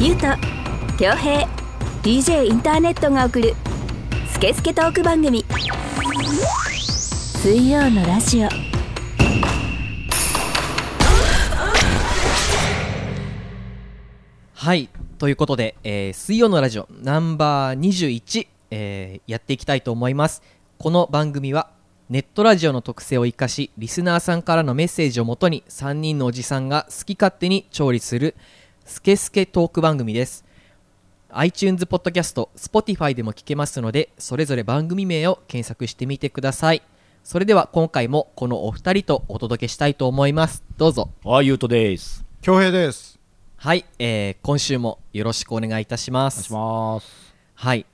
ゆうと恭平 DJ インターネットが送るスケスケトーク番組。水曜のラジオ。はいということで、えー水曜のラジオナンバー21、えーやっていきたいと思います。この番組はネットラジオの特性を生かしリスナーさんからのメッセージをもとに3人のおじさんが好き勝手に調理するスケスケトーク番組です。iTunes ポッドキャスト Spotify でも聞けますのでそれぞれ番組名を検索してみてください。それでは今回もこのお二人とお届けしたいと思います。どうぞ。あゆうとです。恭平です。はい、えー今週もよろしくお願いいたします。お願いします。はい、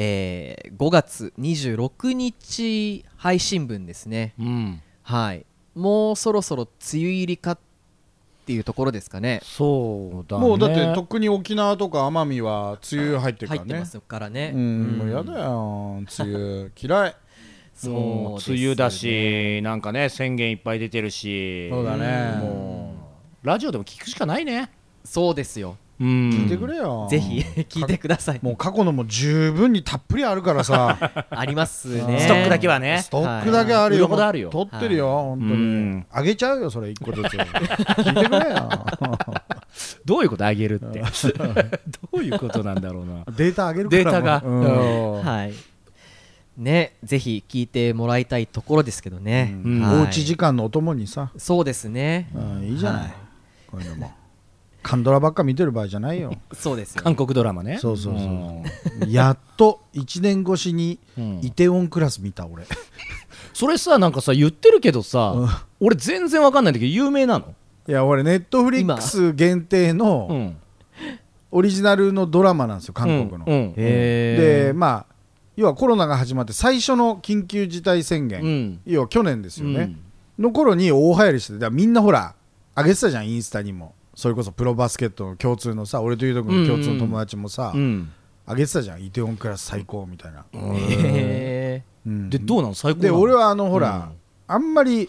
えー5月26日配信分ですね。うん。はい。もうそろそろ梅雨入りかっていうところですかね。そうだね。もうだってとっくに沖縄とか奄美は梅雨入ってるからね。入ってますからね。うん。もうやだよ梅雨嫌い。そうね。梅雨だしなんかね宣言いっぱい出てるし。そうだね。もうラジオでも聞くしかないね。そうですよ。うん聞いてくれよ。ぜひ聞いてください。もう過去のも十分にたっぷりあるからさ。ありますね。ストックだけはね。ストックだけあるよ。売るほどあるよ取ってるよ本当うにん。あげちゃうよそれ一個ずつ。聞いてくれよ。どういうことあげるって。どういうことなんだろうな。データあげるからデータが。うんうん。はい。ねぜひ聞いてもらいたいところですけどね、うん。はい。おうち時間のお供にさ。そうですね。うんいいじゃない。はい。こういうのもカンドラばっか見てる場合じゃないよ。そうですよ。韓国ドラマね。そうそうそう。やっと1年越しにうんイテウォンクラス見た俺。それさなんかさ言ってるけどさうん。俺全然わかんないんだけど有名なの？いや俺ネットフリックス限定うのん。オリジナルのドラマなんですよ韓国の、うんうん。へでまあ要はコロナが始まって最初の緊急事態宣言、うん。要は去年ですよね、うん。の頃に大流行りしててみんなほら上げてたじゃんインスタにもそれこそプロバスケットの共通のさ俺とゆうと君の共通の友達もさ、うん。上げてたじゃん。イテウォンクラス最高みたいな、へうん。でどうなの？最高なでの俺はあのほら、あんまり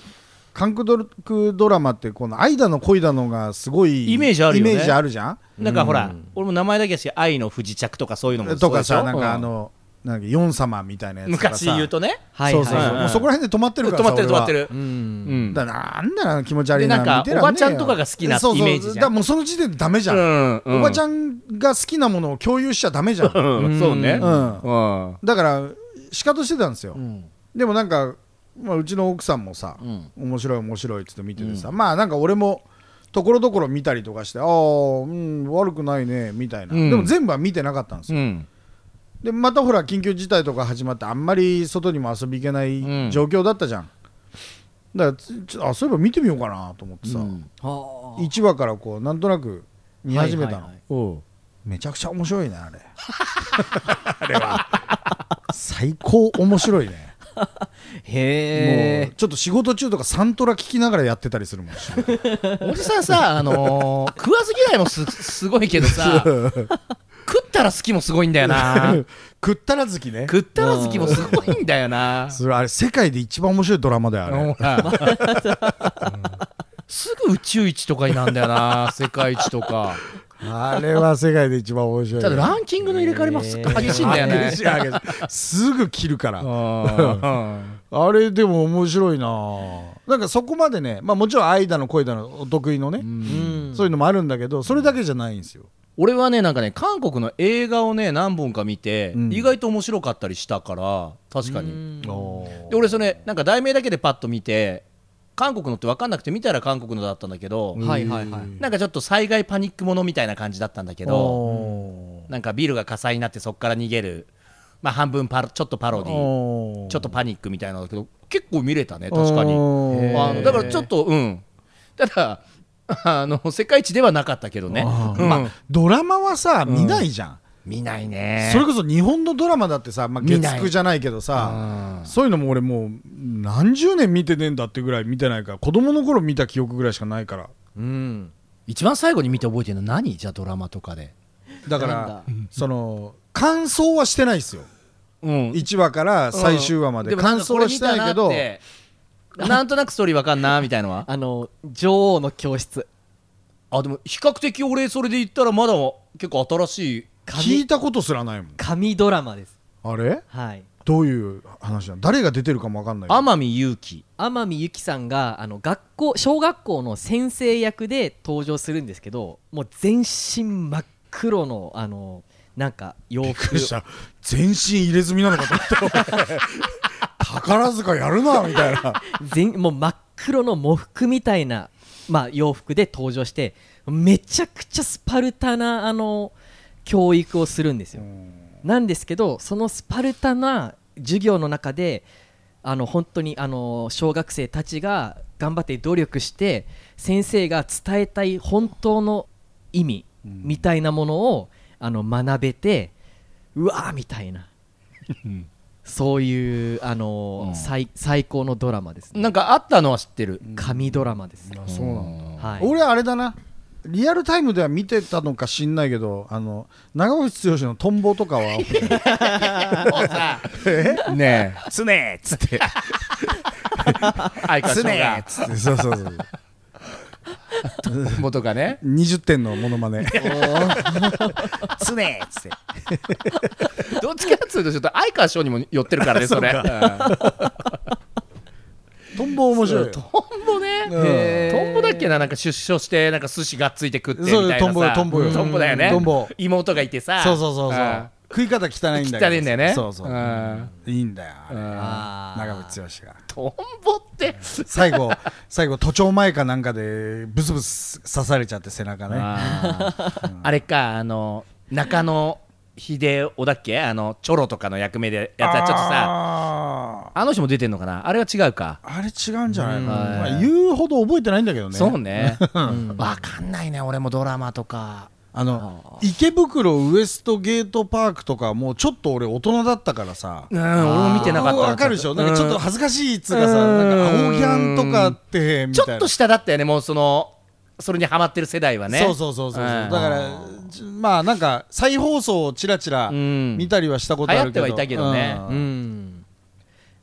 韓国ドラマってこの愛だの恋だのがすごいイメージあるよね。イメージあるじゃん？なんかほら、うん。俺も名前だけだし愛の不時着とかそういうのもとかさなんかあの、なんかヨン様みたいなやつ昔言うとね。はいそうそうそう、はいはいもうそこら辺で止まってるから止まってる止まってる。るううん。んだなんだよ気持ち悪いなでなんかおばちゃんとかが好きなそうそうイメージじゃもうその時点でダメじゃん、うんおばちゃんが好きなものを共有しちゃダメじゃん、うんそうね。うん。うん。だから仕方してたんですよ、うん。でもなんか、まあ、うちの奥さんもさ、うん。面白い面白いっつって見ててさ、まあなんか俺もところどころ見たりとかしてああうん悪くないねみたいな、うん。でも全部は見てなかったんですよ、うんでまたほら緊急事態とか始まってあんまり外にも遊び行けないうん。状況だったじゃん、だからつちょあそういえば見てみようかなと思ってさ、うん。はあ。1話からこうなんとなく見始めたの、はいはいはい。めちゃくちゃ面白いねあれ。あれは。最高面白いね もへうちょっと仕事中とかサントラ聞きながらやってたりするもん。おじさんさあのー食わず嫌いもすすごいけどさ 食ったら好きもすごいんだよな。食ったら好きね。食ったら好きもすごいんだよな。それあれ世界で一番面白いドラマだよあれ。ほら。すぐ宇宙一とかになんだよな世界一とか あれは世界で一番面白いただランキングの入れ替わりもす激しいんだよね。すぐ切るから。うん あれでも面白いな。なんかそこまでねまあもちろん愛だの恋だのお得意のね、うん。そういうのもあるんだけどそれだけじゃないんですよ。俺はねなんかね韓国の映画をね何本か見て、うん。意外と面白かったりしたから確かに、うん。で俺それなんか題名だけでパッと見て韓国のって分かんなくて見たら韓国のだったんだけど、はいはいはい。なんかちょっと災害パニックものみたいな感じだったんだけどおなんかビルが火災になってそこから逃げる、まあ、半分パロちょっとパロディおちょっとパニックみたいなんだけど結構見れたね確かに。あのだからちょっとうん。ただあの世界一ではなかったけどね、うん。まあドラマはさ見ないじゃん、見ないね。それこそ日本のドラマだってさ、まあ、月9じゃないけどさうん。そういうのも俺もう何十年見てねえんだってぐらい見てないから子供の頃見た記憶ぐらいしかないから。うん。一番最後に見て覚えてるの何？じゃあドラマとかで。だからその感想はしてないですよ。うん。1話から最終話まで。感想はしてないけど、なんとなくストーリーわかんなみたいのは？あの女王の教室。あでも比較的俺それで言ったらまだ結構新しい聞いたことすらないもん。神ドラマです。あれ？はい。どういう話なの？誰が出てるかもわかんない天海祐希。天海祐希さんがあの学校小学校の先生役で登場するんですけどもう全身真っ黒のあのなんか洋びっく服りした。全身入れ墨なのかと思った。俺 宝塚やるなみたいな。全もう真っ黒の喪服みたいな、まあ、洋服で登場してめちゃくちゃスパルタなあの教育をするんですよ。なんですけどそのスパルタな授業の中であの本当にあの小学生たちが頑張って努力して先生が伝えたい本当の意味みたいなものをあの学べてうわーみたいな。そういうあの、うん。最最高のドラマですね。なんかあったのは知ってる。神ドラマです、あそうなんだ。はい、俺あれだなリアルタイムでは見てたのか知んないけどあの長渕剛のトンボとかは。もうさ ねえ。つねっつって。相川翔つねがっつって。そうそうそう元がね。20点のモノマネ。つねっつって。どっちかっつうとちょっと相川翔にも寄ってるからねそれ。うんトンボ面白い。よトンボね。トンボだっけな？なんか出所してなんか寿司がっついて食ってみたいなさ。トンボよトンボよ。トンボだよね。トンボ。妹がいてさ。そうそうそうそう。うん。食い方汚いんだけど汚いんだよね。そうそうう。ん。いいんだよ長渕剛が。トンボって。最後最後都庁前かなんかでブスブス刺されちゃって背中ね。あれかあの中野秀夫だっけ？あのチョロとかの役目でやったちょっとさああの人も出てんのかな？あれは違うか。ーあれ違うんじゃないかな、うん。まあ、言うほど覚えてないんだけどね。そうね。ん。わかんないね俺もドラマとか。あの池袋ウエストゲートパークとかもうちょっと俺大人だったからさ。うん俺も見てなかった。わかるでしょ？なんかちょっと恥ずかしいっつうかさ、うんなんか青ギャンとかってちょっと下だったよねもうそのそれにハマってる世代はね。そうそうそうそう、う。ん。だからじまあなんか再放送をちらちらうん。見たりはしたことあるけど、流行ってはいたけどね。うん。うん。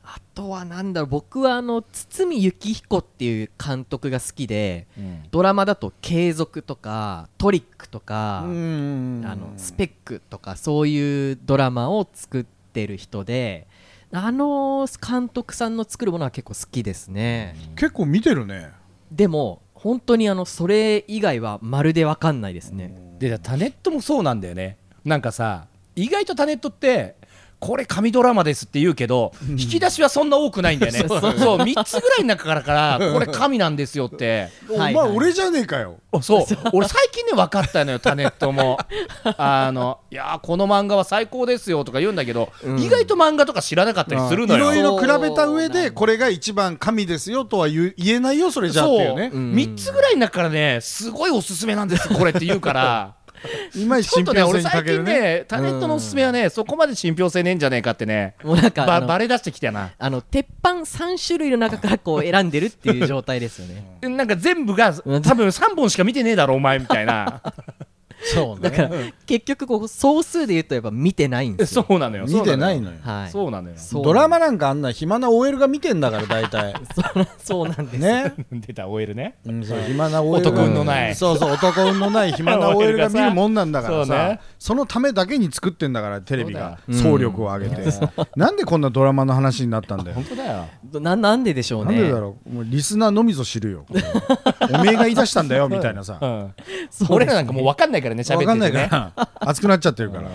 あとはなんだろう僕はあの堤幸彦っていう監督が好きでうん。ドラマだと「継続」とか「トリック」とか、うん。あのスペックとかそういうドラマを作ってる人であの監督さんの作るものは結構好きですね、結構見てるね。でも本当にあのそれ以外はまるで分かんないですね、でタネットもそうなんだよね。なんかさ意外とタネットってこれ神ドラマですって言うけど、引き出しはそんな多くないんだよね。そう3つぐらいの中からからこれ神なんですよって。お前俺じゃねえかよ。あそう。俺最近ね分かったのよタネットも。あのいやーこの漫画は最高ですよとか言うんだけど、うん。意外と漫画とか知らなかったりするのよ。いろいろ比べた上でこれが一番神ですよとは言えないよそれじゃっていうね。そう、うん。3つぐらいの中からねすごいおすすめなんですこれって言うからいまいちちょっとね信憑性俺最近に欠けるねねタネットのおすすめはねそこまで信憑性ねえんじゃねえかってね。もうなんかばバレ出してきたな。あの鉄板3種類の中からこう選んでるっていう状態ですよね。なんか全部がうん 多分3本しか見てねえだろお前みたいなそうね。だから結局こう総数で言うとやっぱ見てないんですよ。そうなのよ。見てないのよ。はい。そうなのよ。ドラマなんかあんな暇な OL が見てんだから大体。そ うそうなんですね。出た OL ね。うんそう暇な OL が男運のない。そうそう男運のない暇な OL が見るもんなんだからそうね。さそのためだけに作ってんだからテレビが。総力を上げて。なんでこんなドラマの話になったんだよ。本当だよ。ななんででしょうね。なんでだろう。もうリスナーのみぞ知るよ。おめえが言い出したんだよみたいなさ。うん。俺らなんかもう分かんないからね喋っててね。分かんないから。熱くなっちゃってるから。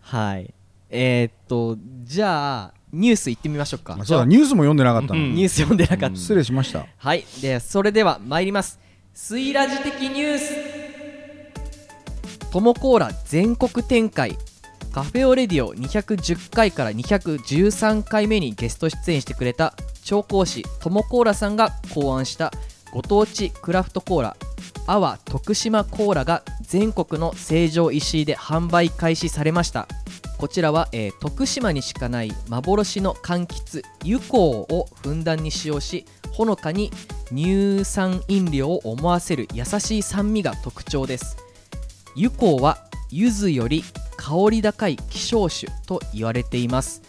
はい。えー、っとじゃあニュース行ってみましょうか。そうだニュースも読んでなかったの。うん。ニュース読んでなかった、失礼しました。はい。でそれでは参ります。スイラジ的ニュース。トモコーラ全国展開。カフェオレディオ210回から213回目にゲスト出演してくれた調香師トモコーラさんが考案したご当地クラフトコーラ阿波徳島コーラが全国の成城石井で販売開始されました。こちらは、えー徳島にしかない幻の柑橘油香をふんだんに使用しほのかに乳酸飲料を思わせる優しい酸味が特徴です。油香は柚子より香り高い希少種と言われています。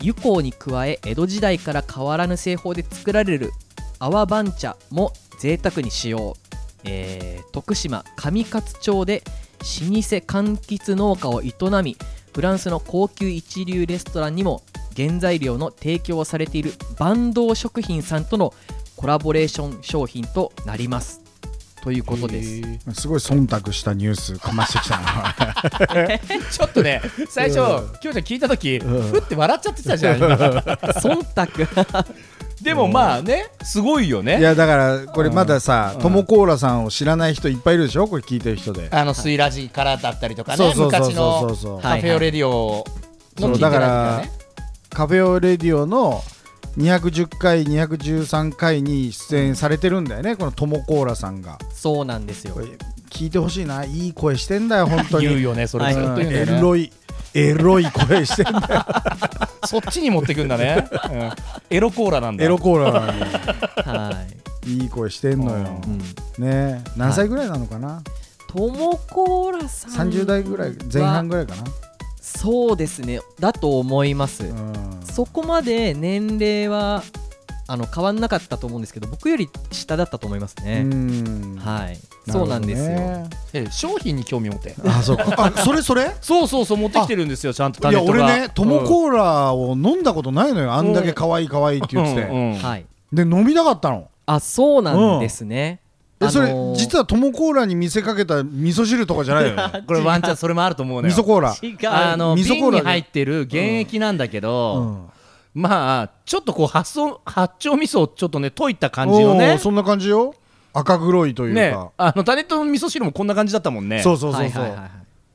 油香に加え江戸時代から変わらぬ製法で作られる泡番茶も贅沢に使用、えー徳島上勝町で老舗柑橘農家を営みフランスの高級一流レストランにも原材料の提供をされている坂東食品さんとのコラボレーション商品となります。ということです。すごい忖度したニュースかましてきたな。ちょっとね最初うん。きょうちゃん聞いた時うん。ふって笑っちゃってたじゃん。今忖度でもまあねすごいよね。いやだからこれまださうん。トモコーラさんを知らない人いっぱいいるでしょ？これ聞いてる人で。あのスイラジからだったりとかね昔のカフェオレディオのだからカフェオレディオの210回213回に出演されてるんだよねこのトモコーラさんが。そうなんですよ。聞いてほしいな。いい声してんだよ本当に。言うよねそれ。はい。ずっと言うんだエロいエロい声してんだよ そっちに持ってくんだね。うん。エロコーラなんだ。エロコーラなのはい。にいい声してんのよ。い、うん、ね。何歳ぐらいなのかな？トモコーラさん30代ぐらい前半ぐらいかな。そうですね。だと思います、うん。そこまで年齢はあの変わんなかったと思うんですけど僕より下だったと思いますうね、ん。はい。そうなんですよ、え商品に興味持って。あそう。かあそれそれ？そうそうそう持ってきてるんですよちゃんとタいやネットが俺ねトモコーラを飲んだことないのよあんだけ可愛い可愛いって言ってて、はい。で飲みたかったの？あそうなんですね、えそれ、あのー実はトモコーラに見せかけた味噌汁とかじゃないよね？これワンチャンそれもあると思うのよ。味噌コーラ。違う。あの味噌コーラ瓶に入ってる原液なんだけうど、んまあちょっとこう発想八丁味噌をちょっとね溶いた感じのおねーそんな感じよ。赤黒いというね。か、あのタネットの味噌汁もこんな感じだったもんね。そうそうそうそう、はいはいはいはい。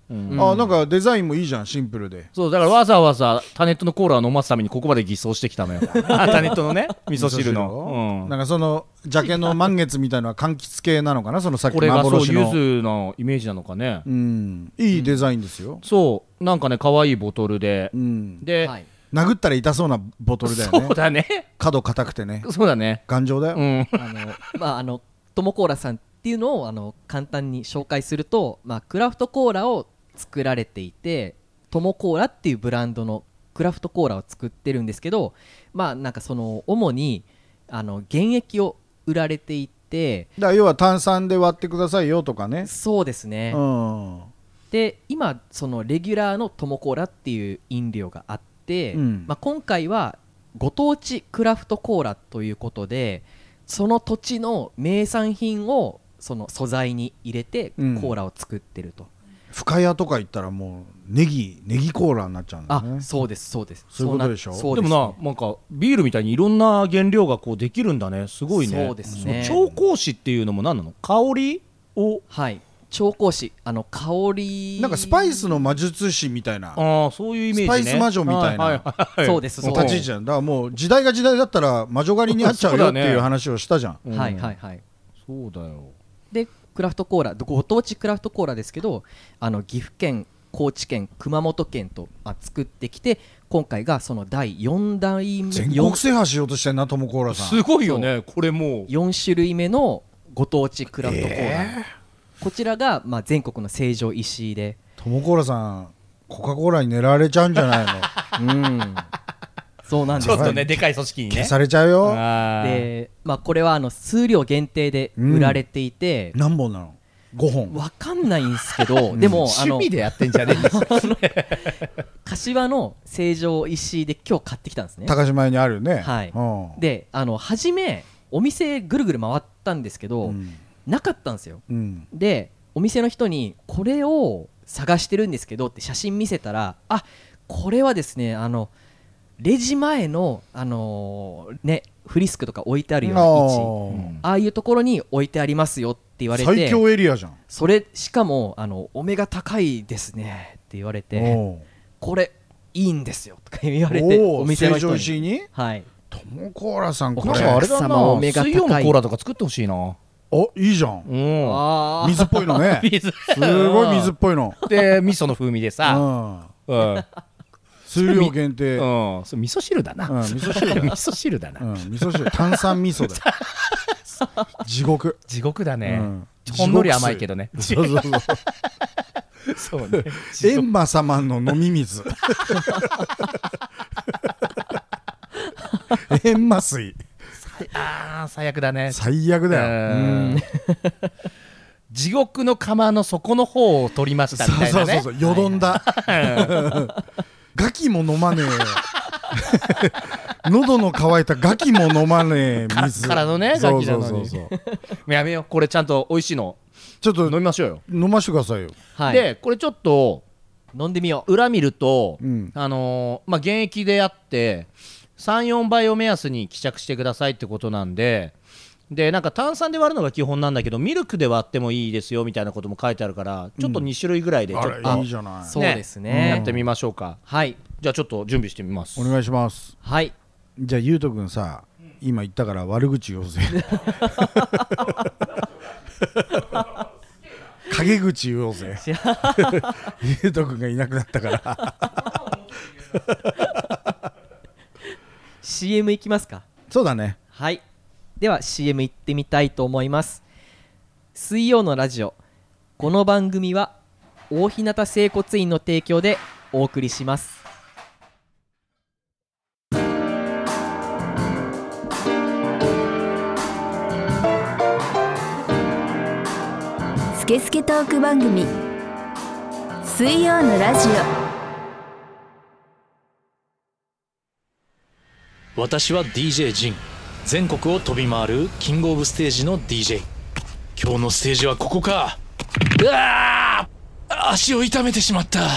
うん。うんあなんかデザインもいいじゃんシンプルで。そうだからわざわざタネットのコーラを飲ますためにここまで偽装してきたのよ。あタネットのね味噌汁の、うん。なんかそのジャケの満月みたいなのは柑橘系なのかな？そのさっきこれがそう柚子のイメージなのかね、うん。いいデザインですよ、そう。なんかね可愛いボトルで、うん、で、はい殴ったら痛そうなボトルだよね。そうだね。角硬くてね。そうだね。頑丈だよ、うん。あの まああのトモコーラさんっていうのをあの簡単に紹介すると、まあ、クラフトコーラを作られていてトモコーラっていうブランドのクラフトコーラを作ってるんですけどまあなんかその主にあの原液を売られていてだから要は炭酸で割ってくださいよとかね。そうですね、うん。で今そのレギュラーのトモコーラっていう飲料があって、うん。まあ、今回はご当地クラフトコーラということでその土地の名産品をその素材に入れてコうん。ーラを作ってると、深谷とか行ったらもうネギネギコーラになっちゃうんだね。そうですそうです。そういうことでしょ？でそうなそうですもななんかビールみたいにいろんな原料がこうできるんだね。すごいね。そうですね。調香師っていうのも何なの？香りをはい調香師あの香り。なんかスパイスの魔術師みたいな。ああそういうイメージね。スパイス魔女みたいな。はいはいはいそうですそう立ち位置なん。だからもう時代が時代だったら魔女狩りにあっちゃうよっていう話をしたじゃん。うん。はいはいはい。そうだよ。でクラフトコーラご当地クラフトコーラですけどあの岐阜県高知県熊本県と、まあ、作ってきて今回がその第4代目全国制覇しようとしてんなトモコーラさん。すごいよね。これもう。4種類目のご当地クラフトコーラ、こちらが、まあ、全国の成城石井で。トモコーラさんコカ・コーラに狙われちゃうんじゃないの？うん。そうなんです。ちょっとねでかい組織にね。消されちゃうよ。で、まあ、これはあの数量限定で売られていて、何本なの？5本。わかんないんですけど、でもあの趣味でやってんじゃねえんで柏の成城石井で今日買ってきたんですね。高島屋にあるよね。はい。うん。であの初めお店ぐるぐる回ったんですけど、うんなかったんですよ。うん。でお店の人にこれを探してるんですけどって写真見せたらあこれはですねあのレジ前のあのーねフリスクとか置いてあるような位置。あああいうところに置いてありますよって言わーれて最強エリアじゃん。それしかもあのお目が高いですねって言われてこれいいんですよとか言われてお店の人に。に？はい。トモコーラさんおこれあれだお客様お目なが高い。水曜のコーラとか作ってほしいなおいいじゃん。水っぽいのね。水。すごい水っぽいの。で味噌の風味でうさん。うん。数量限定。ううん。んそれ味噌汁だな。味噌汁味噌汁だな。うん味噌汁。炭酸味噌だよ。地獄。地獄だね。うん。ほんのり甘いけどね。そうそうそうそうね。エンマ様の飲み水。エンマ水あー最悪だね。最悪だよ、うん。地獄の釜の底の方を取りましたみたいなね。そうそうそうよどんだ、ガキも飲まねえ喉の渇いたガキも飲まねえ水。カラッカラのねガキなのに。やめようこれちゃんと美味しいの。ちょっと飲みましょうよ、飲ましてくださいよ。はい。でこれちょっと飲んでみよう。裏見ると、うん。あのーまあ現役であって34倍を目安に希釈してくださいってことなんででなんか炭酸で割るのが基本なんだけどミルクで割ってもいいですよみたいなことも書いてあるからちょっと2種類ぐらいでちょっと、いいじゃない。そうですね。やってみましょうか。はい。じゃあちょっと準備してみます。お願いします。はい。じゃあゆうとくんさ今言ったから悪口言おうぜ。陰口言おうぜ。ゆうとくんがいなくなったから CM いきますか？そうだね。はい。では CM 行ってみたいと思います。水曜のラジオ。この番組は大日向整骨院の提供でお送りします。スケスケトーク番組。水曜のラジ私は DJ ジン。全国を飛び回るキングオブステージの DJ 今日のステージはここか。うわー。足を痛めてしまった。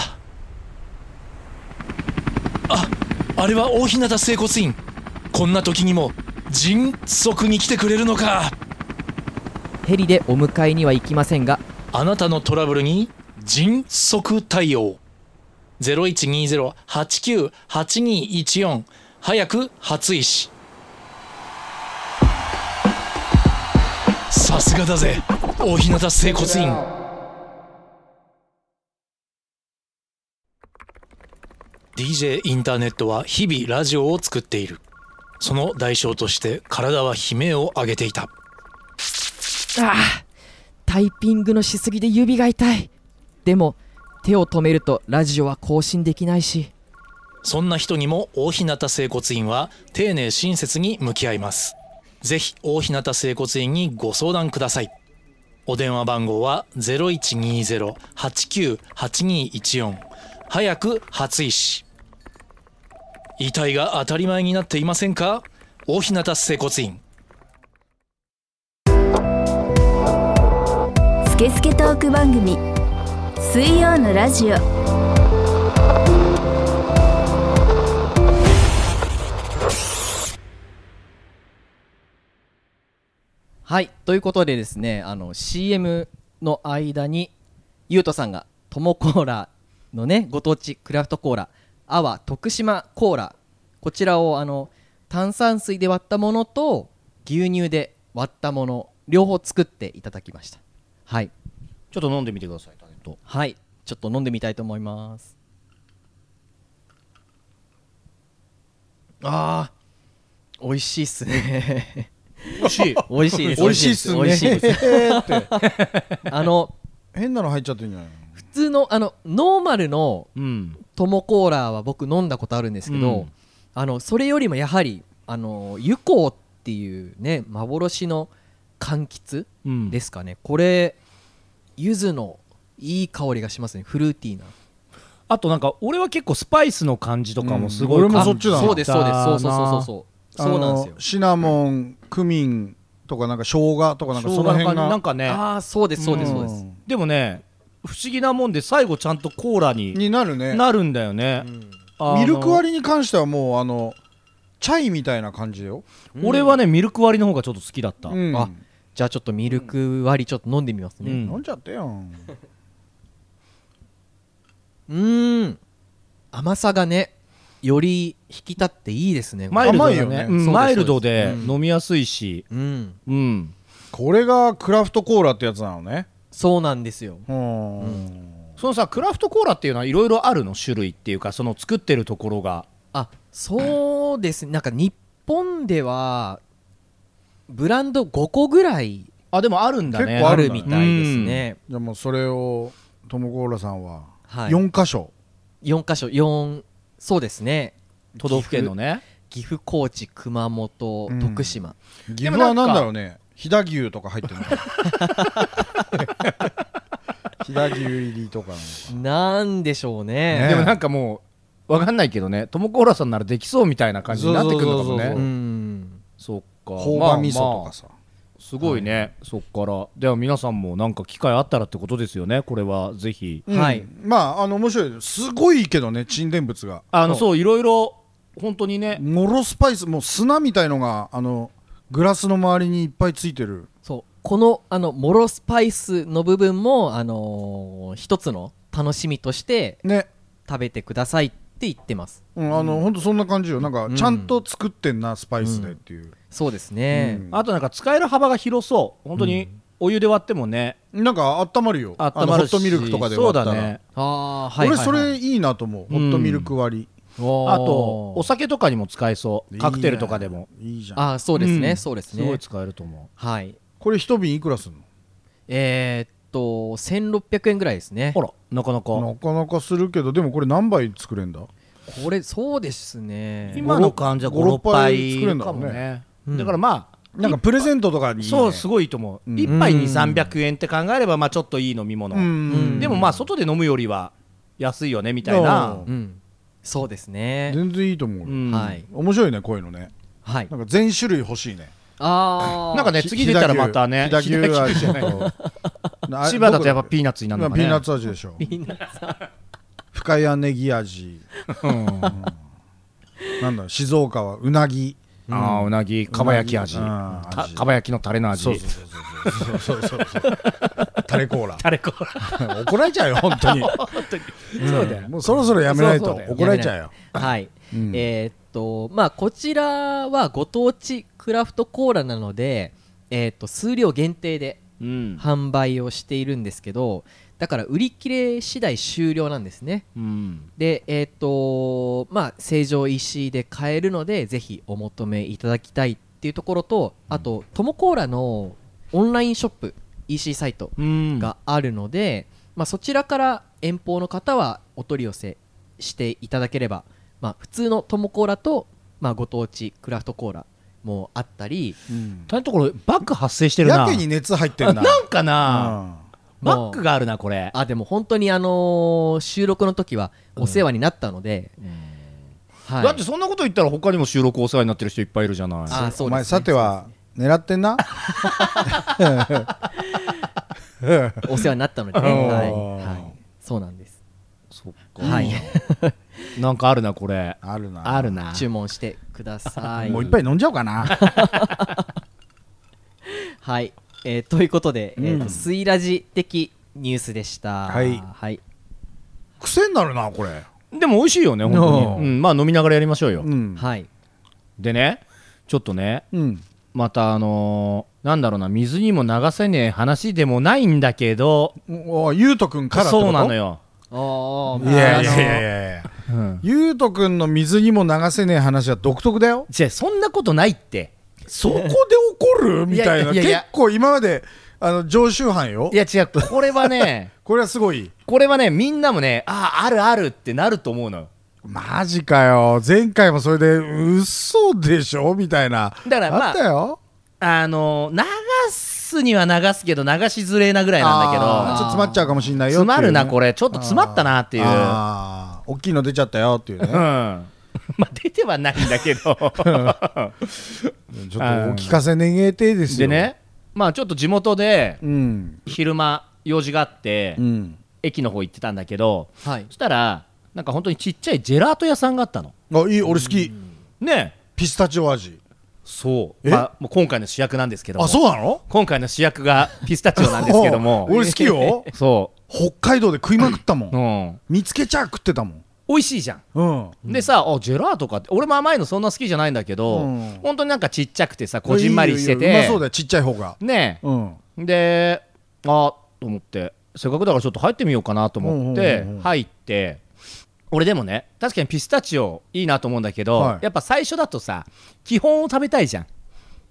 ああれは大日向整骨院。こんな時にも迅速に来てくれるのか。ヘリでお迎えには行きませんがあなたのトラブルに迅速対応。0120-89-8214早く初医師。さすがだぜ。大日向整骨院。DJ インターネットは日々ラジオを作っている。その代償として体は悲鳴を上げていた。ああタイピングのしすぎで指が痛い。でも手を止めるとラジオは更新できないし。そんな人にも大日向整骨院は丁寧親切に向き合います。ぜひ大日向整骨院にご相談ください。お電話番号は0120-89-8214早く初医師。遺体が当たり前になっていませんか？大日向整骨院。スケスケトーク番組水曜のラジオはいということでですねあの CM の間にゆうとさんがトモコーラのねご当地クラフトコーラ阿波徳島コーラこちらをあの炭酸水で割ったものと牛乳で割ったもの両方作っていただきました。はい。ちょっと飲んでみてくださいタネットはい。ちょっと飲んでみたいと思います。あー美味しいっすね美味しい。美味しいです。美味しいっすね。美味しいです。って。あの変なの入っちゃってんじゃないの？普通のあのノーマルのうん。トモコーラは僕飲んだことあるんですけど、うん。あのそれよりもやはりあのユコーっていうね幻の柑橘うん。ですかね、これ柚子のいい香りがしますね。フルーティーな。あとなんか俺は結構スパイスの感じとかもすごい、うん。俺もあそっちだな。そうですそうです。そうそうそうそうそう。そうなんですよ。シナモンクミンとかなんか生姜とかなんかその辺が。なんかね。ああそうですそうですそうです、んでもね不思議なもんで最後ちゃんとコーラにになるね。なるんだよね、あのミルク割りに関してはもうあのチャイみたいな感じよ、俺はねミルク割りの方がちょっと好きだった、うん。あじゃあちょっとミルク割りちょっと飲んでみますね。うん。飲んじゃってよ。うーん。甘さがねより引き立っていいですね。マイルドよね。マイルドでうん。飲みやすいし。うん。うん。これがクラフトコーラってやつなのね。そうなんですよ。うん。そのさクラフトコーラっていうのはいろいろあるの種類っていうかその作ってるところが。あそうです。ねなんか日本ではブランド5個ぐらいあでもあるんだね。あ結構あるんだ。るみたいですね、じゃあもうそれをトモコーラさんは。はい、4箇所、4箇所。4そうですね。都道府県のね。岐阜高知熊本うん。徳島、岐阜はなんだろうね。飛騨牛とか入ってるのかな。飛騨牛入りとかなのかな。んでしょうね。ね。でもなんかもうわかんないけどね。トモコーラさんならできそうみたいな感じになってくるのかもそうそうそうそうう。ねん。そっか。朴葉味噌とまあかさ、まあすごいね、そっから。では皆さんもなんか機会あったらってことですよね。これはぜひ。うん。はい。まああの面白いす。ごいけどね沈殿物が。あのそう。いろいろ本当にね。モロスパイスもう砂みたいのがあのグラスの周りにいっぱいついてる。そう。このあのモロスパイスの部分も、あのー一つの楽しみとしてね。食べてくださいって言ってます。うん、あの、ほん。とそんな感じよ。なんかうんちゃんと作ってんな、スパイスでっていう、そうですね、うん。あとなんか使える幅が広そう。本当にお湯で割ってもね。なんか温まるよ。温まるホットミルクとかで割ったら。そうだね。ああはい俺はい。それいいなと思う、ホットミルク割おー。あとお酒とかにも使えそう。りカクテルとかでも。いいじゃん。あーそうですね、うん。そうですね。すごい使えると思はい。これ一瓶いくらすんの？えー、っと1600円ぐらいですね。うほらなかなか。なかなかするけどでもこれ何杯作れんだ？これそうですね。今の感じは五六56杯作れんだかもね。うん。だからまあなんかプレゼントとかにそうすごいいいと思う。うん1杯に300円って考えればまあちょっといい飲み物。うん。でもまあ外で飲むよりは安いよねみたいな。ううん。そうですね。全然いいと思う。よ、うん。はい。面白いねこういうのね。はい。なんか全種類欲しいね。ああなんかね次出たらまたね。飛騨牛飛騨牛味じゃない。と 千葉だとやっぱピーナッツになるのかね。ピーナッツ味でしょピーナッツ。深谷ネギ味。うん。なんだろう静岡はうなぎ。ああうなぎ。かば焼き味。かば焼きのタレの味。そうそうそうそうそうそうそうタレコーラ。タレコーラ。怒られちゃうよ本当に。そうだよ。もうそろそろやめないとそうそうだよ。怒られちゃうよ。はい、うん。えーっとまあこちらはご当地クラフトコーラなのでえーっと数量限定でうん販売をしているんですけどだから売り切れ次第終了なんですね。うん。でえーっとまあ成城石井で買えるのでぜひお求めいただきたいっていうところとあとトモコーラのオンラインショップ EC サイトうん。があるので、まあ、そちらから遠方の方はお取り寄せしていただければ、まあ、普通のトモコーラと、まあ、ご当地クラフトコーラもあったりうところバック発生してるな。やけに熱入ってんな。なんかな。うバックがあるなこれ。あでも本当に、あのー収録の時はお世話になったので、はい、だってそんなこと言ったら他にも収録お世話になってる人いっぱいいるじゃない。あんそうですね。お前さては狙ってんな？お世話になったのでね、うん。はい。はい、そうなんです。そっか。はいなんかあるなこれ。あるな。あるな。注文してください。もう一杯飲んじゃおうかな。はい、えーということで、えーとうん。スイラジ的ニュースでした。はい。はい。癖になるなこれ。でも美味しいよね本当うんに。うん。まあ飲みながらやりましょうよ。うん。はい。でねちょっとねうん。またあのーなんだろうな水にも流せねえ話でもないんだけど。おゆうとくんからってこと？そうなのよ。あいやいやいやいやいや。うんゆうとくんの水にも流せねえ話は独特だよ。じゃあそんなことないって。そこで怒る？みたいな。いやいや。いや結構今まであの常習犯よ。いや違う。これはね これはすごい。これはねみんなもねあああるあるってなると思うのよ。マジかよ。前回もそれで嘘でしょ？みたいな。だからまああったよ。あの流すには流すけど流しづれえなぐらいなんだけあーちょっとど詰まっちゃうかもしんないよ詰まるなこれ。れちょっと詰まったなっていう大きいの出ちゃったよっていうね。うん。まあ出てはないんだけど。ちょっとお聞かせ願えてですよ。でねまあちょっと地元でうん。昼間用事があってうん。駅の方行ってたんだけどはい。そしたらなんか本当にちっちゃいジェラート屋さんがあったの。あいい俺好き。ねピスタチオ味そう、え？まあ、もう今回の主役なんですけども。あそうなの？今回の主役がピスタチオなんですけども。俺好きよ。そ北海道で食いまくったもう、うん。ん、見つけちゃ食ってたもん。美味しいじゃん。うん。でさあジェラートかって俺も甘いのそんな好きじゃないんだけど、うん。本当になんかちっちゃくてさこじんまりしてて。いまそうだよちっちゃい方が。ねうん。えであと思って。せっかくだからちょっと入ってみようかなと思ってうんうんうんうん。入って俺でもね確かにピスタチオいいなと思うんだけど、はい。やっぱ最初だとさ基本を食べたいじゃん。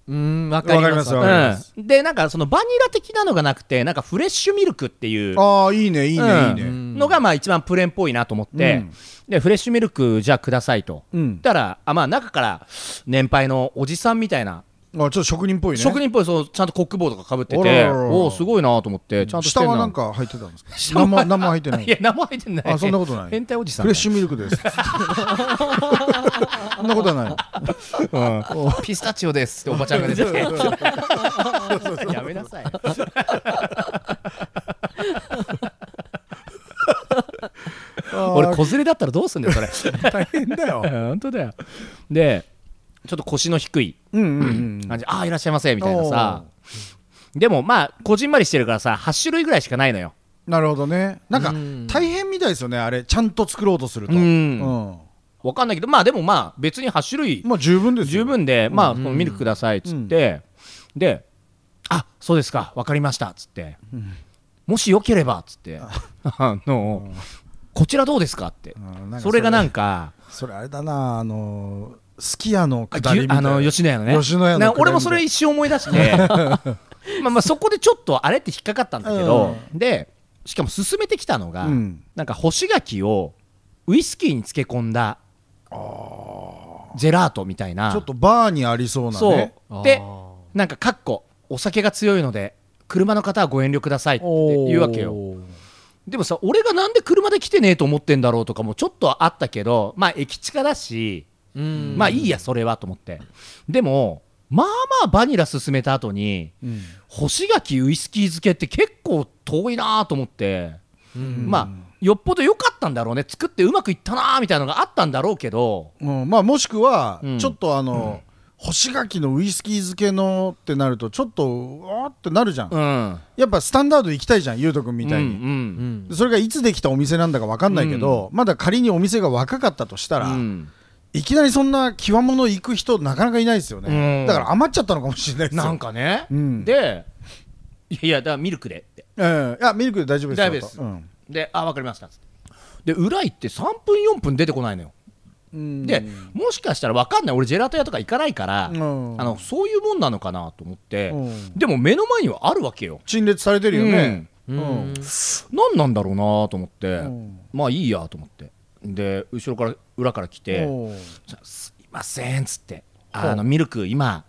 うんわかりますわかりますうん、でなんかそのバニラ的なのがなくてなんかフレッシュミルクっていうああいいねいいねうん。いいね。うんのがまあ一番プレーンっぽいなと思って、うん。でフレッシュミルクじゃあくださいと、うん。だからあまあ中から年配のおじさんみたいな、あちょっと職人っぽいね。職人っぽいそうちゃんとコック帽とかかぶってて。おおすごいなと思ってちゃんと下はなんか入ってたんですか？生生入ってない。いや何も入ってない。あそんなことない。変態おじさんフレッシュミルクです。そんなことはない。ュピスタチオですっておばちゃんが出てきて。やめなさい。俺子連れだったらどうすんだよそれ。大変だよ。本当だよ。でちょっと腰の低い。うんうんうん感じ。ああいらっしゃいませ。みたいなさ。でもまあこじんまりしてるからさ8種類ぐらいしかないのよ。なるほどね。なんかうん。大変みたいですよねあれ。ちゃんと作ろうとすると。うん。うん。わかんないけどまあでもまあ別に8種類まあ十分ですよ。十分でまあこのミルクくださいっつって。であそうですか。わかりましたっつって。もしよければっつって。あ。のこちらどうですかって。それがなんかそれあれだなあのすき家のあ下りみたいあの吉野家のね。吉野家の俺もそれ一瞬思い出して。まあまあそこでちょっとあれって引っかかったんだけど、でしかも進めてきたのが、うん。なんか干し柿をウイスキーに漬け込んだジェラートみたいな。ちょっとバーにありそうなそねう。でなんかかっこお酒が強いので車の方はご遠慮くださいって言うわけよ。でもさ俺がなんで車で来てねえと思ってんだろうとかもちょっとあったけどまあ駅近だしうんまあいいやそれはと思って。でもまあまあバニラ進めた後にうん。干し柿ウイスキー漬けって結構遠いなと思って、うん。まあよっぽど良かったんだろうね。作ってうまくいったなみたいなのがあったんだろうけど。うん。まあもしくはうん。ちょっとあの干し柿のウイスキー漬けのってなるとちょっとうわーってなるじゃん。うん。やっぱスタンダード行きたいじゃんゆうとくんみたいに。うんうん。でそれがいつできたお店なんだか分かんないけど、まだ仮にお店が若かったとしたら、うんいきなりそんな極物行く人なかなかいないですよね、うん。だから余っちゃったのかもしれないですよ。なんかね、うん。でいやいやだからミルクでって。うん、いやミルクで大丈夫ですよ。大丈夫です。と。うん。であ分かりましたで裏行って3分4分出てこないのよ。うん。でもしかしたら分かんない。俺ジェラート屋とか行かないから、うん。あのそういうもんなのかなと思って、うん。でも目の前にはあるわけよ。陳列されてるよね、ううん。ん。何なんだろうなと思って、うん。まあいいやと思ってで後ろから裏から来ておう「すいません」っつって「あのミルク今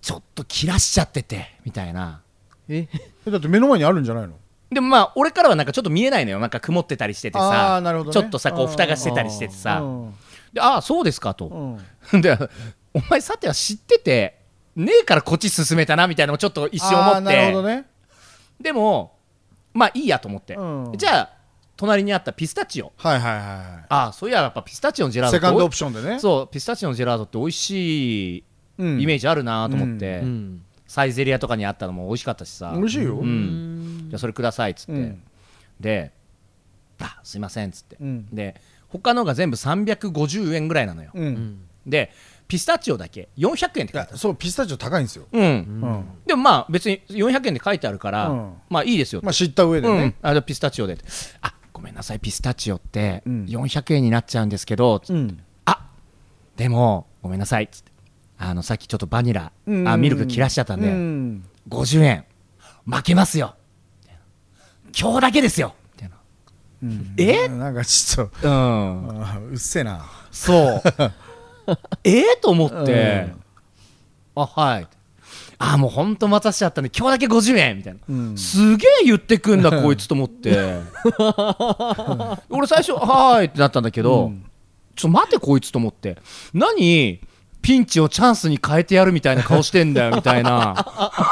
ちょっと切らしちゃってて」みたいな。え？えだって目の前にあるんじゃないの？でもまあ俺からはなんかちょっと見えないのよ。なんか曇ってたりしててあさーなるほどね。ちょっとさこう蓋がしてたりしててさ。ああそうですかうとん。でお前さては知っててねえからこっち進めたなみたいなのもちょっと一瞬思って。ね。でもまあいいやと思って。うん。じゃあ隣にあったピスタチオ。はいはいはああそういややっぱピスタチオのジェいラートセカンドオプションでね。そうピスタチオのジェラートって美味しいうん。イメージあるなと思って、うん。サイゼリアとかにあったのも美味しかったしさ。美味しいよ。うん。じゃあそれくださいっつって、うん。であすいませんっつって、うん。で他のが全部350円ぐらいなのよ、ううん。んでピスタチオだけ400円って書いてある。いやそうピスタチオ高いんですよ。うん、うん。でもまあ別に400円で書いてあるから、うん。まあいいですよまあ知った上でうん。ね、あじゃあピスタチオであごめんなさい。ピスタチオってうん。400円になっちゃうんですけど、うん。あでもごめんなさい。っつってあのさっきちょっとバニラ、うん。あミルク切らしちゃったんで、うん。50円。負けますよ。今日だけですよ。みたいなうん。え？なんかちょっとうん。うっせえな。そう。ええと思って、あはいあもうほんと待たせちゃったんで今日だけ50円。みたいな、うん。すげえ言ってくんだこいつと思って。俺最初「はーい」ってなったんだけど、うん。ちょっと待てこいつと思って。何ピンチをチャンスに変えてやるみたいな顔してんだよみたいな。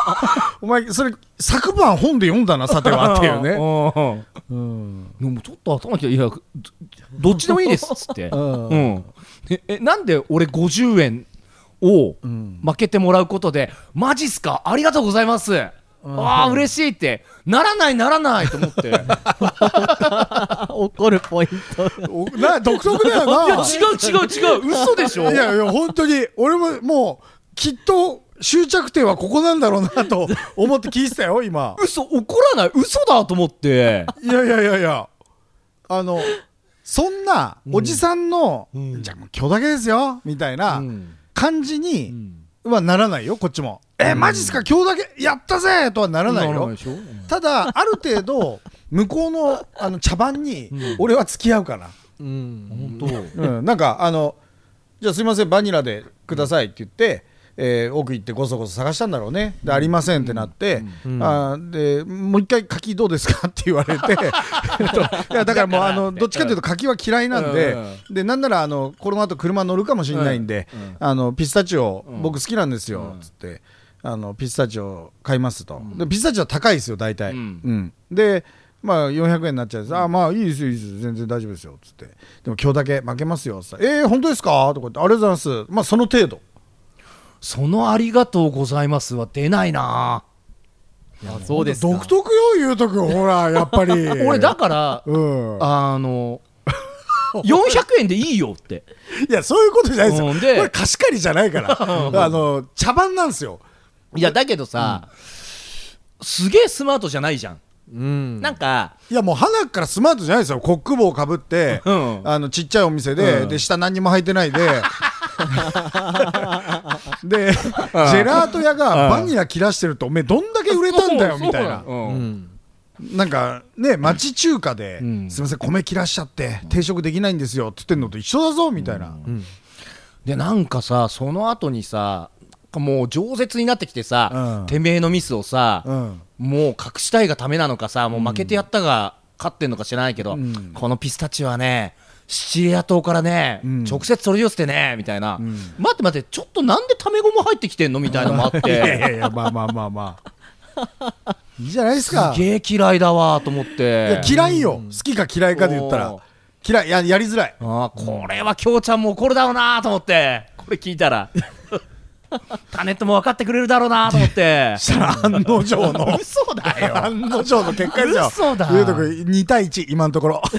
お前それ昨晩本で読んだなさてはっていうね。うん。うん。でもちょっと頭きていやどどっちでもいいですっつって、うん。えなんで俺50円をん。負けてもらうことで、マジっすか？ありがとうございます、ああ嬉しいって。ならないならないと思って。い や怒るポイント。おな独特だよな。違う違う違う。嘘でしょ？いやいや本当に俺ももうきっと終着点はここなんだろうなと思って聞いてたよ今。嘘怒らない？嘘だと思って。いやいやいやいや。あのそんなおじさんの、じゃあもう今日だけですよみたいなうん感じに、はならないよこっちも。えマジっすか？今日だけ？やったぜ！とはならないよ。でしょ？ただある程度向こうのあの茶番に俺は付き合うかな、うん。本当。うん、なんかあのじゃあすいませんバニラでくださいって言って、えー奥行ってごそごそ探したんだろうね。でありませんってなって、あーでもう一回柿どうですかって言われて いやだからもうあのどっちかというと柿は嫌いなんで、でなんならあのこの後車乗るかもしれないんで、あのピスタチオ僕好きなんですよ、つって。あのピスタチオ買いますと、でピスタチオは高いですよ大体、うん。うん。でまあ400円になっちゃうんです、あまあいいですよいいですよ。全然大丈夫ですよつって。でも今日だけ負けますよつってえー、本当ですか？とか言ってありがとうございます。まあその程度そのありがとうございますは出ないな。そうですか。独特よゆうとくんほら やっぱり。俺だからうん。あの400円でいいよって。いやそういうことじゃないですよ、うんでこれ貸し借りじゃないから。あの茶番なんですよ。いやだけどさ、すげえスマートじゃないじゃん、うん。なんかいやもう花からスマートじゃないですよ。コック帽かぶって、うん。あのちっちゃいお店で,、うん。で下何にも履いてないで で、ジェラート屋がバニラ切らしてるとおめえどんだけ売れたんだよみたいな。なん。かね町中華で、うん。すみません米切らしちゃって定食できないんですよって言ってんのと一緒だぞみたいな、でなんかさその後にさもう饒舌になってきてさ、うん。てめえのミスをさ、うん。もう隠したいがためなのかさもう負けてやったが勝ってんのか知らないけど、うん。このピスタチオはねシチリア島からね、うん。直接取り寄せてねみたいな、ん。待って待ってちょっとなんでタメ語も入ってきてんのみたいなのもあっ いやいやていやまあまあまあまあ。いいじゃないですか。すげえ嫌いだわと思って。いや嫌いよ、好きか嫌いかで言ったら。嫌いややりづらい。あーこれは京ちゃんも怒るだろうなと思って。これ聞いたら タネットも分かってくれるだろうなと思って。したら案の。定 の嘘だよ。案の定の結果ですよ。嘘だ。ゆうとくん2対1今のところ。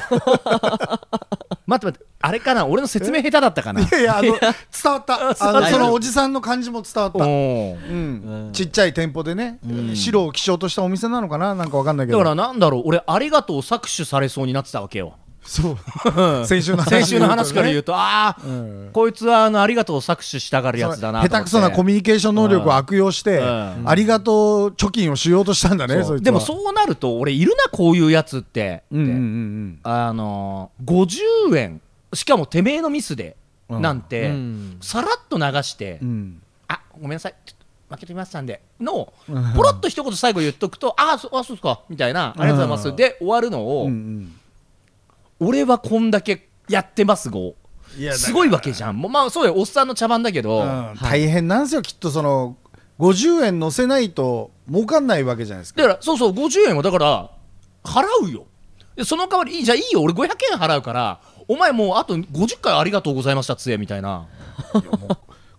待って待ってあれかな俺の説明下手だったかな？いやいやあの伝わった。あのそのおじさんの感じも伝わった。うん、ちっちゃい店舗でね、白を基調としたお店なのかな？なんかわかんないけど。だからなんだろう俺ありがとう搾取されそうになってたわけよそう。先週の話。先週の話から言うととああ、ん。こいつはあのありがとうを搾取したがるやつだな下手くそなコミュニケーション能力を悪用して、うん。ありがとう貯金をしようとしたんだねでもそうなると俺いるなこういうやつって、あのー、50円。しかもてめえのミスで、うん。なんて、うん。さらっと流して、うん。うんあごめんなさい。負けてみましたんで。のポロっと一言最後言っとくとあそあそうですか。みたいなありがとうございます、うん。で終わるのを、うんうん俺はこんだけやってますごいやだからすごいわけじゃん。もうまあそうよ。おっさんの茶番だけど、うん大変なんですよきっとその50円乗せないと儲かんないわけじゃないですか。だからそうそう50円はだから払うよ。でその代わりいいじゃあいいよ。俺500円払うからお前もうあと50回ありがとうございましたつえみたいな。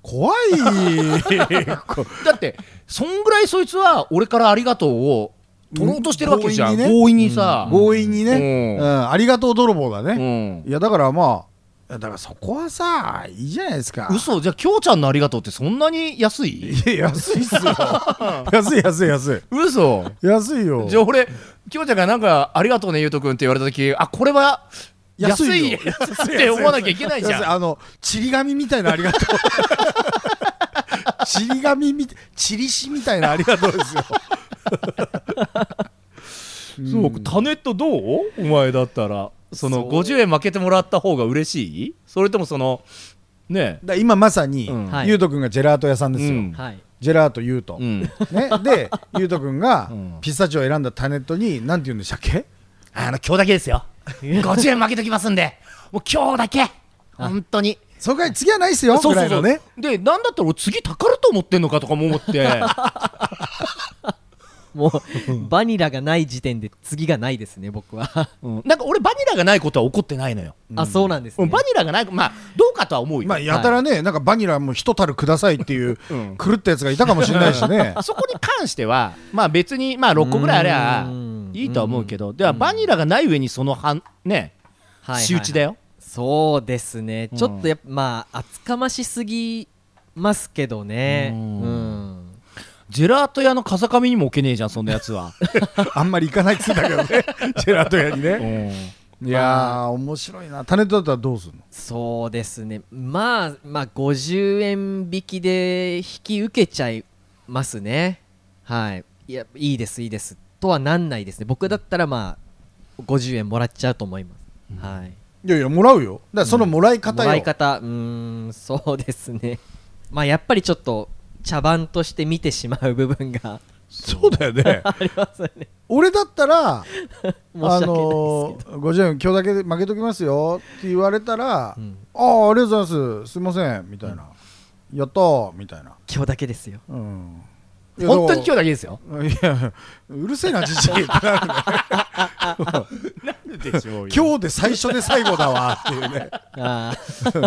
怖い。だってそんぐらいそいつは俺からありがとうを取ろうとしてるわけじゃん。強引にね。強引にさ、強引にね、ううん。んありがとう泥棒だうね、ん。いやだからまあだからそこはさいいじゃないですか。嘘？じゃあきょうちゃんのありがとうってそんなに安い？いや安いっすよ。安い安い安い。嘘？安いよ。じゃあ俺きょうちゃんがなんかありがとうねゆうとくんって言われた時あこれは安い安いよ。って思わなきゃいけないじゃん。あのちり紙みたいなありがとう。ちり紙みちりしみたいなありがとうですよ そうタネットどう？お前だったら。そのそう。50円負けてもらった方が嬉しい？それともそのねだ今まさに、うん。はい。ゆうとくんがジェラート屋さんですよ、うん。はい。ジェラートゆうと、うん。ね、でゆうとくんがうん。ピスタチオを選んだタネットに何て言うんでしたっけ？あの今日だけですよ。50円負けときますんで。もう今日だけ。本当に。それからい次はないっすよ。そうそうそう。ぐらいのね。でなんだったら俺次たかると思ってんのかとかも思ってもう バニラがない時点で次がないですね僕は。うん。なんか俺バニラがないことは怒ってないのよ、あそうなんですね。うんバニラがないまあどうかとは思うよ、まあやたらね、なんかバニラも一樽くださいっていううん。狂ったやつがいたかもしれないしね。そこに関してはまあ別にまあ6個ぐらいありゃうん。いいとは思うけどではバニラがない上にその半ねはいはいはい。仕打ちだよ。そうですね。うん。ちょっとやっぱまあ厚かましすぎますけどね。ううんんジェラート屋の風上にも置けねえじゃんそんなやつは、あんまり行かないっつうんだけどね。ジェラート屋にね。いやー。面白いな。タネットだったらどうするの？そうですね。まあまあ50円引きで引き受けちゃいますね。はい。いやいいですいいです。とはなんないですね。僕だったらまあ50円もらっちゃうと思います、はい。いやいやもらうよ。だからそのもらい方よ、もらい方。うーんそうですね。まあやっぱりちょっと茶番として見てしまう部分が。そうだよね。ありますよね。俺だったら あのー、50円今日だけで負けときますよって言われたら、うんああありがとうございます。すいませんみたいな、やったーみたいな、今日だけですよ。うん、本当に今日だけですよ。日いやうるせえなじじいって なるねでしょう今日で最初で最後だわっていうね。ああ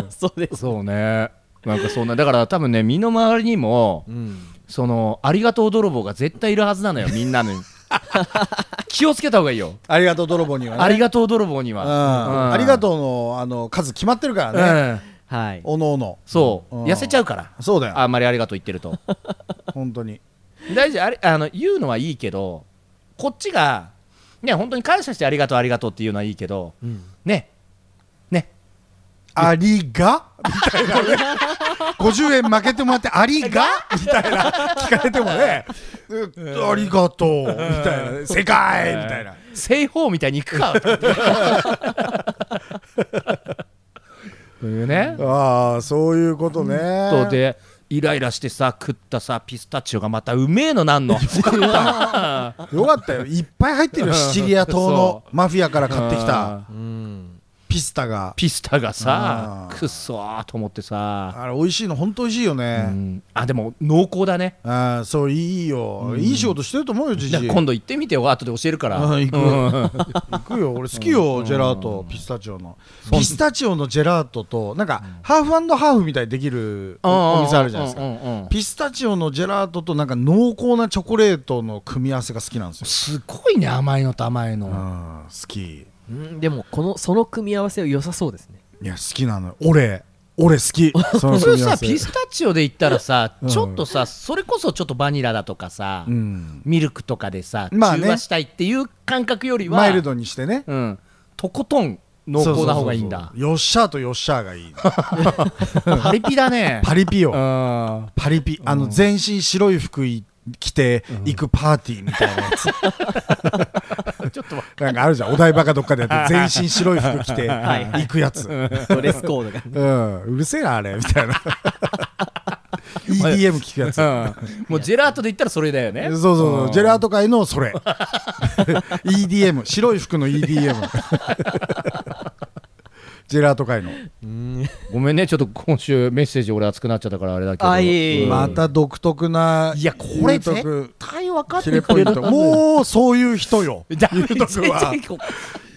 そうです。そうねなんかそんなだから多分ね身の回りにもうん。そのありがとう泥棒が絶対いるはずなのよみんなに。気をつけた方がいいよ。ありがとう泥棒にはね。ありがとう泥棒にうん。はありがとうのあの数決まってるからね、うん。はい。おのおの。そう。うん。痩せちゃうから。そうだよ。あんまりありがとう言ってると。本当に。大事あれあの言うのはいいけどこっちがね本当に感謝してありがとうありがとうっていうのはいいけどうん。ね。ね。ありが？みたいなね。50円負けてもらってありが？みたいな。聞かれてもね。うありがとう。みたいな。正解みたいな。正方みたいにいくか。というね。ああそういうことね。とでイライラしてさ食ったさピスタチオがまたうめえのなんの。よかった。よいっぱい入ってるよ。シチリア島のマフィアから買ってきた。うんうんピスタが。ピスタがさうんくっそーと思ってさ、あれ美味しいの本当美味しいようねん、あでも濃厚だね。ああそういいよ。いい仕事してると思うよじじ今度行ってみてよ。後で教えるから。うん行く。うん。行くよ。俺好きよジェラートピスタチオの。ピスタチオのジェラートとなんかハーフハーフみたいにできるおお店あるじゃないですか。うん。うん。うん。ピスタチオのジェラートとなんか濃厚なチョコレートの組み合わせが好きなんですよ。すごいね甘いのと甘いの、うん。好きうん。でもこのその組み合わせは良さそうですね。いや好きなのよ。俺。俺好き。その普通組み合わせ。さピスタチオで言ったらさ、うん。ちょっとさそれこそちょっとバニラだとかさ、うん。ミルクとかでさ、まあね。中和したいっていう感覚よりはマイルドにしてね。うん、とことん濃厚な方がいいんだ。そうそうそうそう。よっしゃーとよっしゃーがいい。パリピだね。パリピよ。うん。パリピ。あの全身白い服い着て行くパーティーみたいなやつ。ちょっとなんかあるじゃん。お台場かどっかでやって全身白い服着て はい行くやつ。ドレスコードが。うん。うるせえなあれみたいな。EDM 聞くやつ。うん。もうジェラートで言ったらそれだよね。そうそうそう。うん。ジェラート界のそれ。EDM 白い服の EDM ジェラート界の。うん。ごめんね。ちょっと今週メッセージ俺熱くなっちゃったからあれだけど。あいえいまた独特ないやこれ絶対分かってくれるもうそういう人よ。だゆうとくは。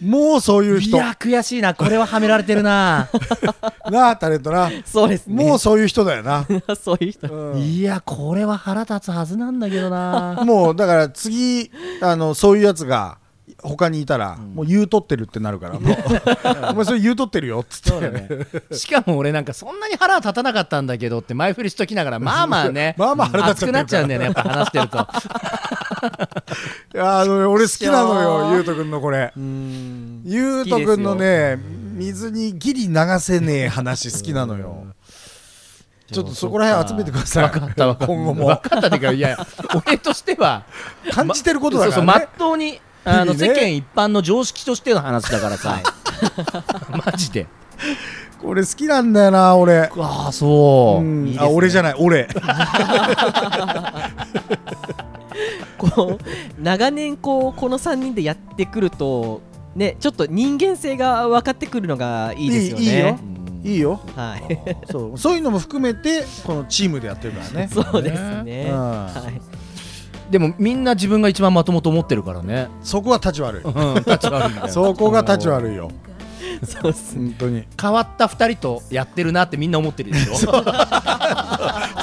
もうそういう人。いや悔しいな。これははめられてるな。なあタレントな。そうですね。もうそういう人だよな。そういう人。うん。いやこれは腹立つはずなんだけどな。もうだから次あのそういうやつが他にいたら、もう言うとってるってなるからもう お前それ言うとってるよっつって。ね。しかも俺なんかそんなに腹は立たなかったんだけどって前振りしときながら まあまあねまあまあ腹立っちゃってるか。ら熱くなっちゃうんだよねやっぱ話してると。いやあの俺好きなのよゆう。とくんのこれ。うん。ゆうとくんのね水にギリ流せねえ話好きなのよ。ちょっとそこら辺集めてください。分かった分かった。今後も。分かったっていうかいや俺としては感じてることだそうそうまからねっとうにあの世間一般の常識としての話だからさ。マジで。これ好きなんだよな俺。ああそう。う、ん。ね。あ俺じゃない俺。こう長年こうこの3人でやってくるとねちょっと人間性が分かってくるのがいいですよね。いいよ。うん。いいよ。はい。そう。そういうのも含めてこのチームでやってるからね。そうですね。うん。はいでもみんな自分が一番まともと思ってるからね。そこは立ち悪い。うん立ち悪いんだよそこが立ち悪いよ。そうっすね。本当に。変わった二人とやってるなってみんな思ってるでしょ？そう。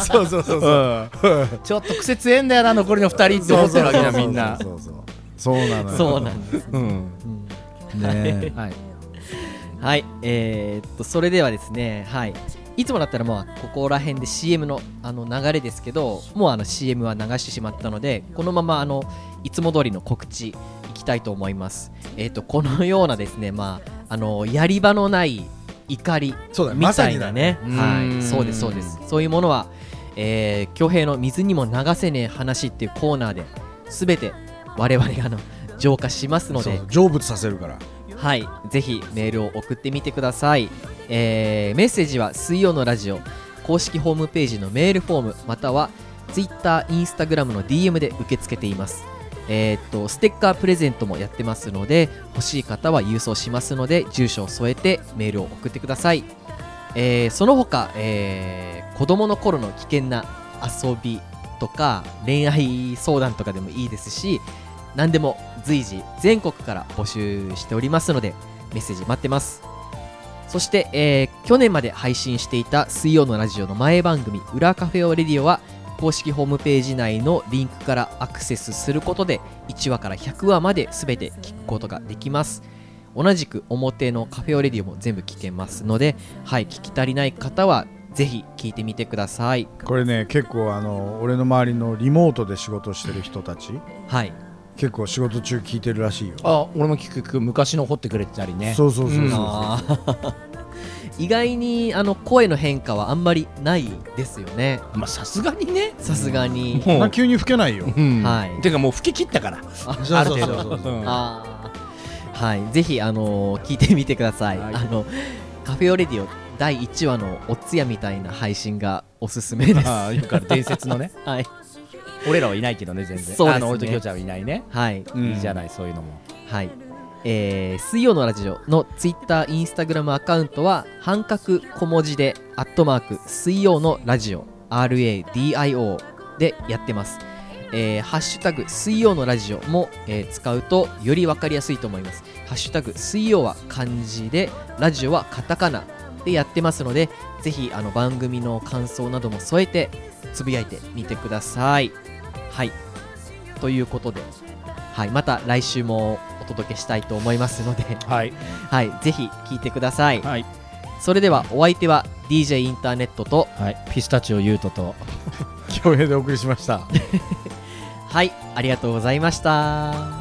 そうそうそうう。ん。ちょっと癖強えんだよな残りの二人って思ってるわけだみんな。そうそうそうそう。なのよ。そうなんです。うん。ねはい。はい。えーっとそれではですねはいいつもだったらもうここら辺で CM のあの流れですけどもうあの CM は流してしまったのでこのままあのいつも通りの告知きたいと思います。えっ、とこのようなですねまああのやり場のない怒りそうだね。みたいなね。はい。そうですそうです。そういうものはえー、の水にも流せねえ話っていうコーナーで全て我々があの浄化しますので。成仏させるから。はい、ぜひメールを送ってみてください、えーメッセージは水曜のラジオ公式ホームページのメールフォームまたは Twitter、Instagram の DM で受け付けています。えーっとステッカープレゼントもやってますので欲しい方は郵送しますので住所を添えてメールを送ってください、えーその他、えー子供の頃の危険な遊びとか恋愛相談とかでもいいですし何でも随時全国から募集しておりますのでメッセージ待ってます。そして、えー去年まで配信していた水曜のラジオの前番組「裏カフェオレディオ」は公式ホームページ内のリンクからアクセスすることで1話から100話まで全て聞くことができます。同じく表のカフェオレディオも全部聞けますのではい聞き足りない方はぜひ聞いてみてください。これね結構あの俺の周りのリモートで仕事してる人たちはい結構仕事中聞いてるらしいよ。あ俺も聞く聞く。昔の掘ってくれてたりね。そうそうそうそう。うん。あ ー意外にあの声の変化はあんまりないですよね。まあさすがにね。さすがに、もうまあ急に老けないよ。うん。はい。てかもう吹き切ったから。そうある程そうそうそう度う。ん。あー。はい。ぜひあのー聞いてみてください、はい。あのカフェオレディオ第1話のおつやみたいな配信がおすすめです。ああよくある伝説のね。はい俺らはいないけどね全然。そうですね。あの俺ときょうちゃんはいないね。はい。うん。いいじゃないそういうのも。はい。えー水曜のラジオのツイッターインスタグラムアカウントは半角小文字でアットマーク水曜のラジオ。RADIO でやってます。えーハッシュタグ水曜のラジオも、えー使うとより分かりやすいと思います。ハッシュタグ水曜は漢字でラジオはカタカナでやってますのでぜひあの番組の感想なども添えてつぶやいてみてくださいはい。ということで、はい、また来週もお届けしたいと思いますので、はい。はい、ぜひ聞いてください、はい。それではお相手は DJ インターネットとはい。ピスタチオユートと 恭平でお送りしました。はい。ありがとうございました